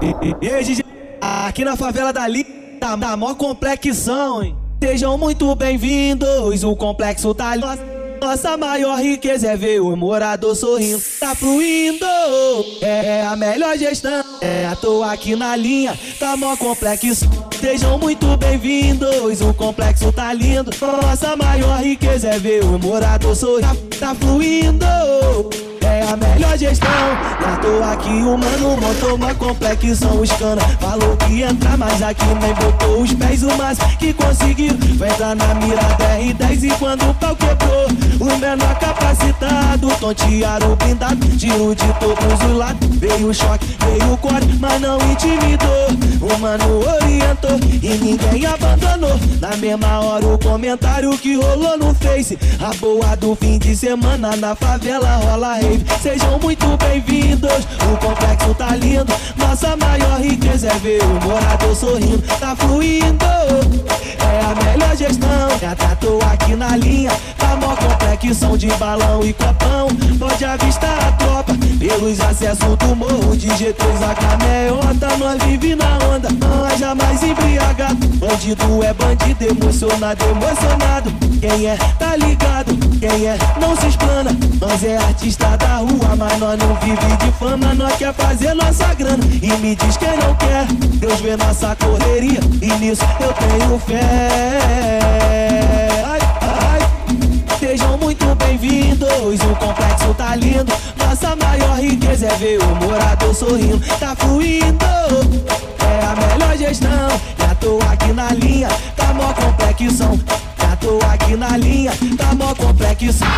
DJ, aqui na favela da Linha, tá, tá mó complexão, hein? Sejam muito bem-vindos, o complexo tá ali. Nossa maior riqueza é ver o morador sorrindo, tá fluindo. É, é a melhor gestão, é à toa aqui na linha, tá mó complexo. Sejam muito bem-vindos, o complexo tá lindo. Nossa maior riqueza é ver o morador sorrindo, tá, tá fluindo é a melhor gestão. Já tô aqui, o mano montou uma complexão. Os cana falou que ia entrar, mas aqui nem botou os pés. O mais que conseguiu foi entrar na mira R10. E quando o pau quebrou, o menor capacitado, tontearam blindado, tiro de todos os lados. Veio o choque, veio o corte, mas não intimidou. O mano orientou e ninguém abandonou. Na mesma hora, o comentário que rolou no Face. A boa do fim de semana na favela rola rave. Sejam muito bem-vindos, o complexo tá lindo. Nossa maior riqueza é ver o morador sorrindo, tá fluindo. É a melhor gestão, já tratou aqui na linha. Tá mó complexão de balão e copão. Pode avistar a tropa pelos acessos do morro de G3 a cameiota. Nós vive na onda, nós jamais embriagado. Bandido é bandido, emocionado, emocionado. Quem é, tá ligado. Quem é, não se explana. Nós é artista da rua, mas nós não vive de fama. Nós quer fazer nossa grana. E me diz quem não quer. Deus vê nossa correria. E nisso eu tenho fé. Ai, ai. Sejam muito bem-vindos, o complexo tá lindo. Nossa maior riqueza é ver o morador sorrindo, tá fluindo. É a melhor gestão, já tô aqui na linha, tá mó complexão. Já tô aqui na linha, tá mó complexão.